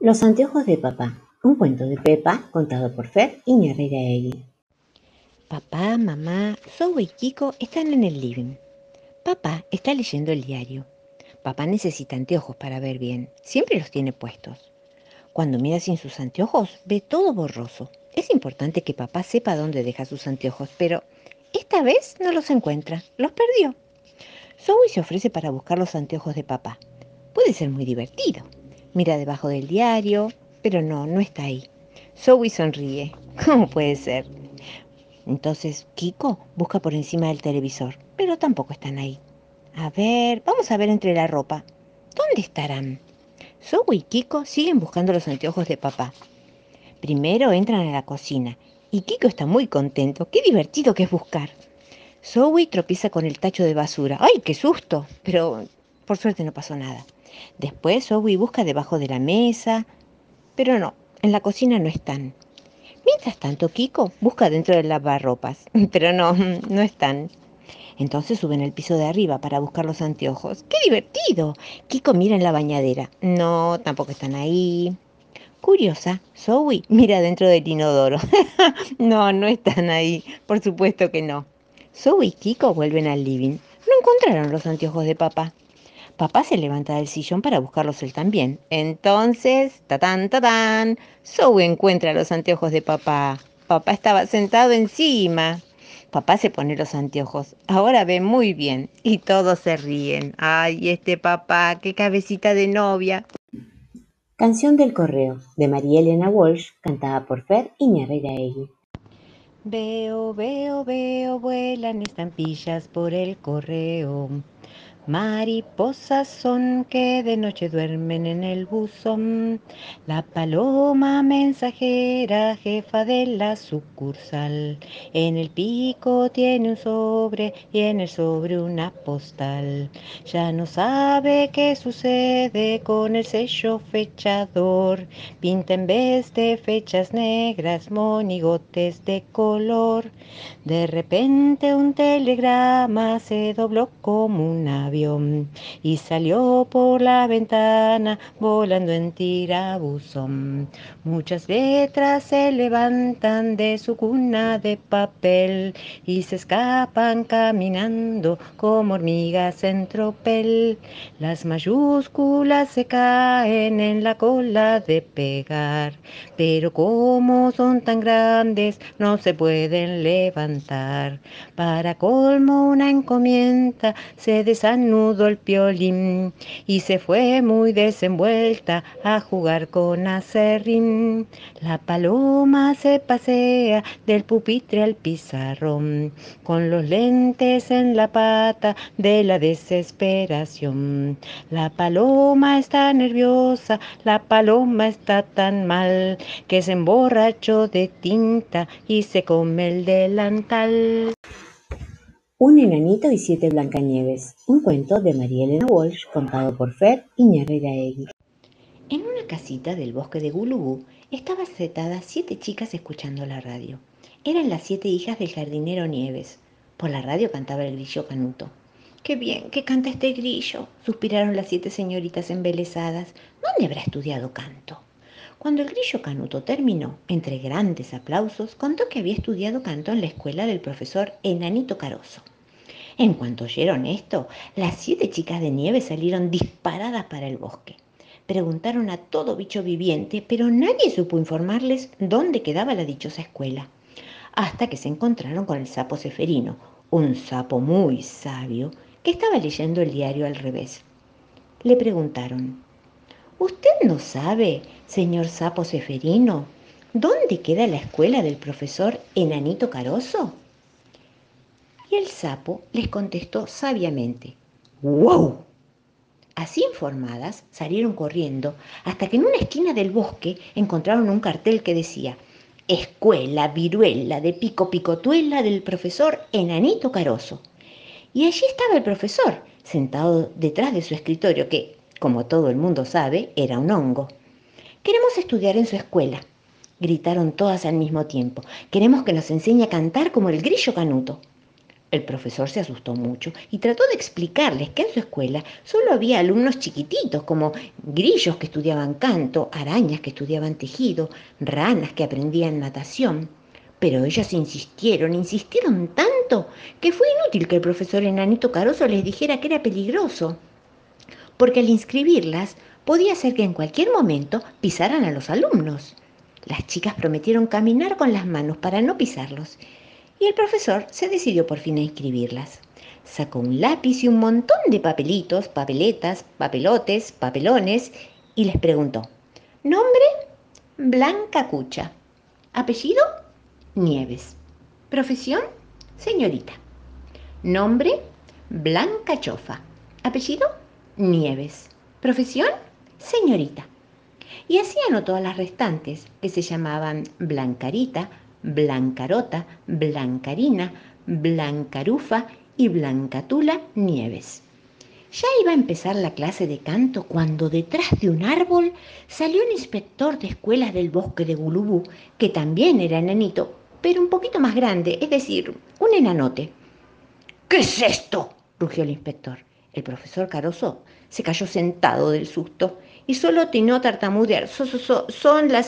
Los anteojos de papá, un cuento de Pepa contado por Fer y Egui. Papá, mamá, Zoe y Kiko están en el living. Papá está leyendo el diario. Papá necesita anteojos para ver bien. Siempre los tiene puestos. Cuando mira sin sus anteojos, ve todo borroso. Es importante que papá sepa dónde deja sus anteojos, pero esta vez no los encuentra. Los perdió. Zoe se ofrece para buscar los anteojos de papá. Puede ser muy divertido. Mira debajo del diario, pero no, no está ahí. Zoe sonríe. ¿Cómo puede ser? Entonces Kiko busca por encima del televisor, pero tampoco están ahí. A ver, vamos a ver entre la ropa. ¿Dónde estarán? Zoe y Kiko siguen buscando los anteojos de papá. Primero entran a la cocina y Kiko está muy contento. Qué divertido que es buscar. Zoe tropieza con el tacho de basura. ¡Ay, qué susto! Pero por suerte no pasó nada. Después Zoe busca debajo de la mesa, pero no, en la cocina no están. Mientras tanto, Kiko busca dentro del lavarropas, pero no, no están. Entonces suben al piso de arriba para buscar los anteojos. ¡Qué divertido! Kiko mira en la bañadera. No, tampoco están ahí. Curiosa, Zoe mira dentro del inodoro. no, no están ahí. Por supuesto que no. Zoe y Kiko vuelven al living. No encontraron los anteojos de papá. Papá se levanta del sillón para buscarlos él también. Entonces, tatán, tatán, Zoe encuentra los anteojos de papá. Papá estaba sentado encima. Papá se pone los anteojos. Ahora ve muy bien y todos se ríen. Ay, este papá, qué cabecita de novia. Canción del correo de María Elena Walsh, cantada por Fer y Egui. Veo, veo, veo, vuelan estampillas por el correo. Mariposas son que de noche duermen en el buzón. La paloma mensajera, jefa de la sucursal. En el pico tiene un sobre y en el sobre una postal. Ya no sabe qué sucede con el sello fechador. Pinta en vez de fechas negras monigotes de color. De repente un telegrama se dobló como un avión y salió por la ventana volando en tirabuzón. Muchas letras se levantan de su cuna de papel y se escapan caminando como hormigas en tropel. Las mayúsculas se caen en la cola de pegar, pero como son tan grandes no se pueden levantar. Para colmo una encomienda se desanudó nudo el piolín y se fue muy desenvuelta a jugar con acerrín. La paloma se pasea del pupitre al pizarrón con los lentes en la pata de la desesperación. La paloma está nerviosa, la paloma está tan mal que se emborrachó de tinta y se come el delantal. Un enanito y siete Blancanieves, un cuento de María Elena Walsh contado por Fer Egui. En una casita del bosque de Gulubú estaban sentadas siete chicas escuchando la radio. Eran las siete hijas del jardinero Nieves. Por la radio cantaba el grillo Canuto. ¡Qué bien que canta este grillo! suspiraron las siete señoritas embelesadas. ¿Dónde habrá estudiado canto? Cuando el grillo Canuto terminó, entre grandes aplausos, contó que había estudiado canto en la escuela del profesor Enanito Caroso. En cuanto oyeron esto, las siete chicas de nieve salieron disparadas para el bosque. Preguntaron a todo bicho viviente, pero nadie supo informarles dónde quedaba la dichosa escuela. Hasta que se encontraron con el sapo Ceferino, un sapo muy sabio, que estaba leyendo el diario al revés. Le preguntaron, ¿Usted no sabe, señor sapo Ceferino, dónde queda la escuela del profesor Enanito Caroso? Y el sapo les contestó sabiamente, ¡Wow! Así informadas, salieron corriendo hasta que en una esquina del bosque encontraron un cartel que decía, Escuela Viruela de Pico Picotuela del profesor Enanito Caroso. Y allí estaba el profesor, sentado detrás de su escritorio, que como todo el mundo sabe, era un hongo. Queremos estudiar en su escuela, gritaron todas al mismo tiempo. Queremos que nos enseñe a cantar como el grillo canuto. El profesor se asustó mucho y trató de explicarles que en su escuela solo había alumnos chiquititos, como grillos que estudiaban canto, arañas que estudiaban tejido, ranas que aprendían natación. Pero ellos insistieron, insistieron tanto, que fue inútil que el profesor enanito Caroso les dijera que era peligroso, porque al inscribirlas podía ser que en cualquier momento pisaran a los alumnos. Las chicas prometieron caminar con las manos para no pisarlos y el profesor se decidió por fin a inscribirlas. Sacó un lápiz y un montón de papelitos, papeletas, papelotes, papelones y les preguntó, nombre, Blanca Cucha, apellido, Nieves, profesión, señorita, nombre, Blanca Chofa, apellido, Nieves, profesión, señorita. Y así anotó las restantes, que se llamaban Blancarita, Blancarota, Blancarina, Blancarufa y Blancatula Nieves. Ya iba a empezar la clase de canto cuando detrás de un árbol salió un inspector de escuelas del bosque de Gulubú, que también era enanito, pero un poquito más grande, es decir, un enanote. ¿Qué es esto? rugió el inspector. El profesor Caroso se cayó sentado del susto y solo atinó tartamudear. son las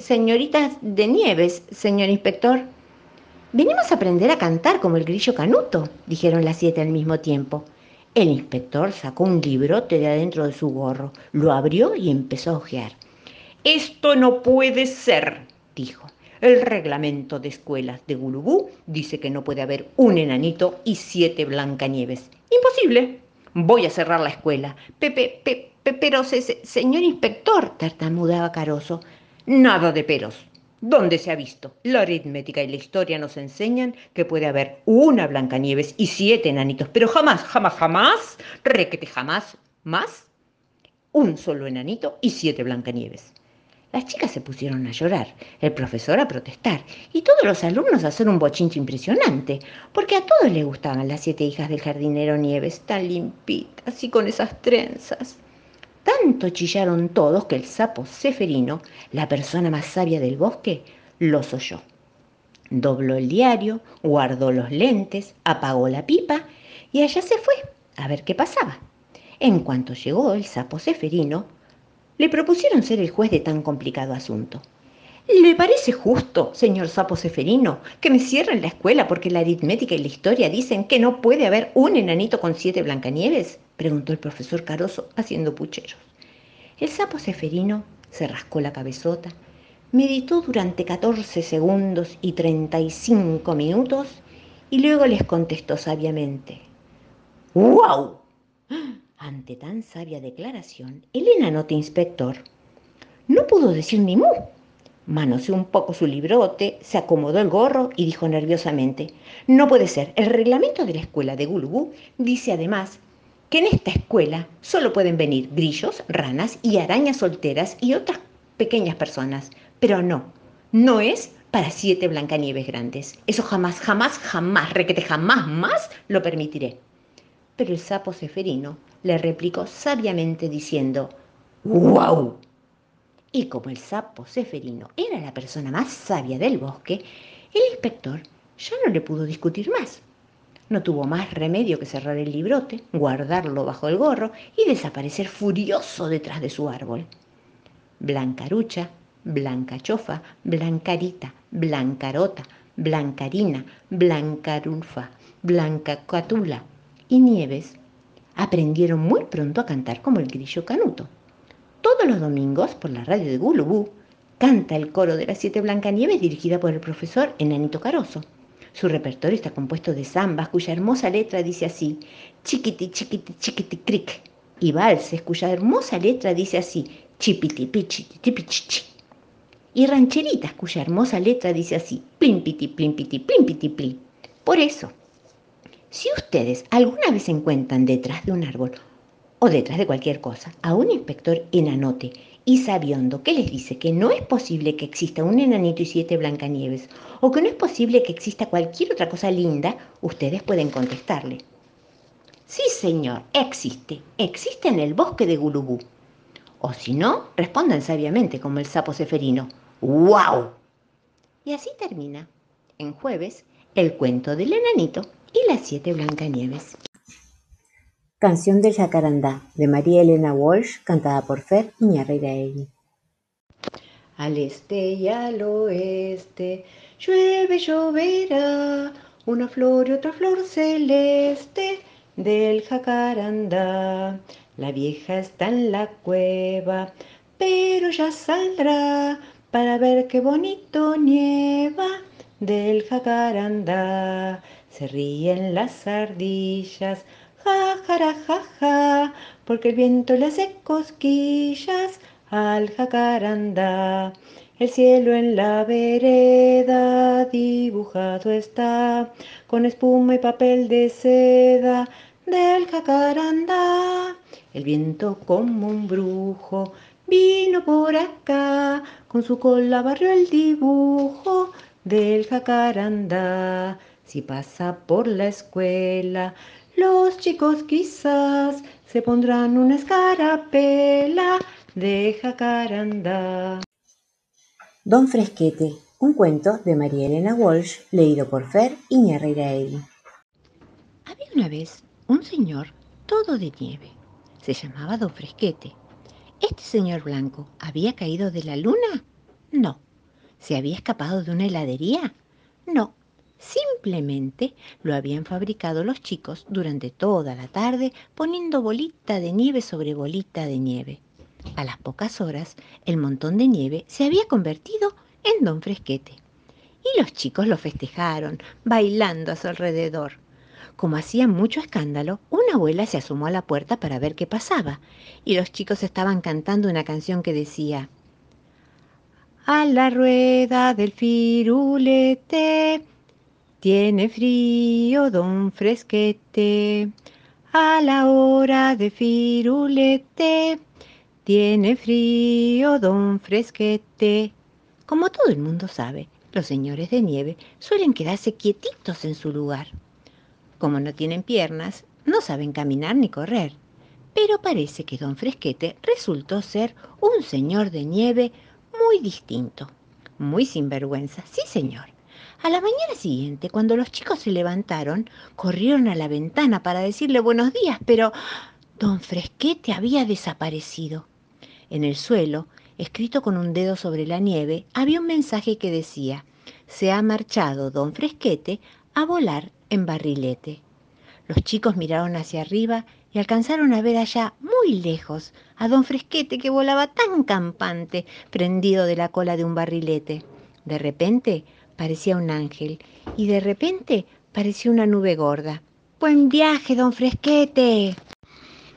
señoritas de Nieves, señor inspector. Venimos a aprender a cantar como el grillo canuto, dijeron las siete al mismo tiempo. El inspector sacó un librote de adentro de su gorro, lo abrió y empezó a ojear. Esto no puede ser, dijo. El reglamento de escuelas de Gulubú dice que no puede haber un enanito y siete Blancanieves. Imposible. Voy a cerrar la escuela. Pepe, Pepe, pero, señor inspector, tartamudeaba Caroso, nada de peros. ¿Dónde se ha visto? La aritmética y la historia nos enseñan que puede haber una Blancanieves y siete enanitos, pero jamás, jamás, jamás, requete jamás, más, un solo enanito y siete Blancanieves. Las chicas se pusieron a llorar, el profesor a protestar y todos los alumnos a hacer un bochinche impresionante, porque a todos les gustaban las siete hijas del jardinero Nieves, tan limpitas y con esas trenzas. Tanto chillaron todos que el sapo Ceferino, la persona más sabia del bosque, los oyó. Dobló el diario, guardó los lentes, apagó la pipa y allá se fue a ver qué pasaba. En cuanto llegó el sapo Ceferino, le propusieron ser el juez de tan complicado asunto. ¿Le parece justo, señor sapo Ceferino, que me cierren la escuela porque la aritmética y la historia dicen que no puede haber un enanito con siete Blancanieves? preguntó el profesor Caroso haciendo pucheros. El sapo Ceferino se rascó la cabezota, meditó durante 14 segundos y 35 minutos y luego les contestó sabiamente. ¡Wow! Ante tan sabia declaración, el enanote inspector no pudo decir ni mu. Manoseó un poco su librote, se acomodó el gorro y dijo nerviosamente, no puede ser, el reglamento de la escuela de Gulubú dice además que en esta escuela solo pueden venir grillos, ranas y arañas solteras y otras pequeñas personas. Pero no, no es para siete Blancanieves grandes. Eso jamás, jamás, jamás, requete jamás más lo permitiré. Pero el sapo Ceferino le replicó sabiamente diciendo, ¡Wow! Y como el sapo Ceferino era la persona más sabia del bosque, el inspector ya no le pudo discutir más. No tuvo más remedio que cerrar el librote, guardarlo bajo el gorro y desaparecer furioso detrás de su árbol. Blancarucha, Blancachofa, Blancarita, Blancarota, Blancarina, Blancarufa, Blancacatula y Nieves aprendieron muy pronto a cantar como el grillo canuto. Todos los domingos, por la radio de Gulubú, canta el coro de las siete Blancanieves dirigida por el profesor Enanito Caroso. Su repertorio está compuesto de zambas cuya hermosa letra dice así, chiquiti, chiquiti, chiquiti, cric, y valses cuya hermosa letra dice así, chipiti, pichiti, pichichi, y rancheritas cuya hermosa letra dice así, plimpiti, plimpiti, plimpiti, plim. Por eso, si ustedes alguna vez se encuentran detrás de un árbol o detrás de cualquier cosa a un inspector enanote y sabiondo que les dice que no es posible que exista un enanito y siete Blancanieves, o que no es posible que exista cualquier otra cosa linda, ustedes pueden contestarle. Sí, señor, existe. Existe en el bosque de Gulubú. O si no, respondan sabiamente como el sapo ceferino. ¡Wow! Y así termina, en jueves, el cuento del enanito y las siete Blancanieves. Canción del Jacarandá de María Elena Walsh, cantada por Fer Iñarreiraegui. Al este y al oeste llueve, lloverá, una flor y otra flor celeste del jacarandá. La vieja está en la cueva, pero ya saldrá para ver qué bonito nieva del jacarandá. Se ríen las ardillas, ja, ja, ja, ja, porque el viento le hace cosquillas al jacarandá. El cielo en la vereda dibujado está con espuma y papel de seda del jacarandá. El viento como un brujo vino por acá, con su cola barrió el dibujo del jacarandá. Si pasa por la escuela, los chicos quizás se pondrán una escarapela de jacarandá. Don Fresquete, un cuento de María Elena Walsh, leído por Fer Iñarreiraegui. Había una vez un señor todo de nieve. Se llamaba Don Fresquete. ¿Este señor blanco había caído de la luna? No. ¿Se había escapado de una heladería? No. Simplemente lo habían fabricado los chicos durante toda la tarde poniendo bolita de nieve sobre bolita de nieve. A las pocas horas, el montón de nieve se había convertido en don Fresquete. Y los chicos lo festejaron, bailando a su alrededor. Como hacía mucho escándalo, una abuela se asomó a la puerta para ver qué pasaba, y los chicos estaban cantando una canción que decía, A la rueda del firulete, tiene frío don Fresquete, a la hora de firulete, tiene frío don Fresquete. Como todo el mundo sabe, los señores de nieve suelen quedarse quietitos en su lugar. Como no tienen piernas, no saben caminar ni correr. Pero parece que don Fresquete resultó ser un señor de nieve muy distinto. Muy sinvergüenza, sí señor. A la mañana siguiente, cuando los chicos se levantaron, corrieron a la ventana para decirle buenos días, pero don Fresquete había desaparecido. En el suelo, escrito con un dedo sobre la nieve, había un mensaje que decía, se ha marchado don Fresquete a volar en barrilete. Los chicos miraron hacia arriba y alcanzaron a ver allá, muy lejos, a don Fresquete que volaba tan campante, prendido de la cola de un barrilete. De repente parecía un ángel y de repente parecía una nube gorda. Buen viaje, don Fresquete.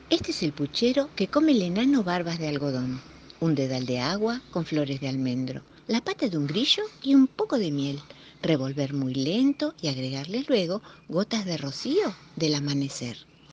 Este es el puchero que come el enano barbas de algodón, un dedal de agua con flores de almendro, la pata de un grillo y un poco de miel, revolver muy lento y agregarle luego gotas de rocío del amanecer.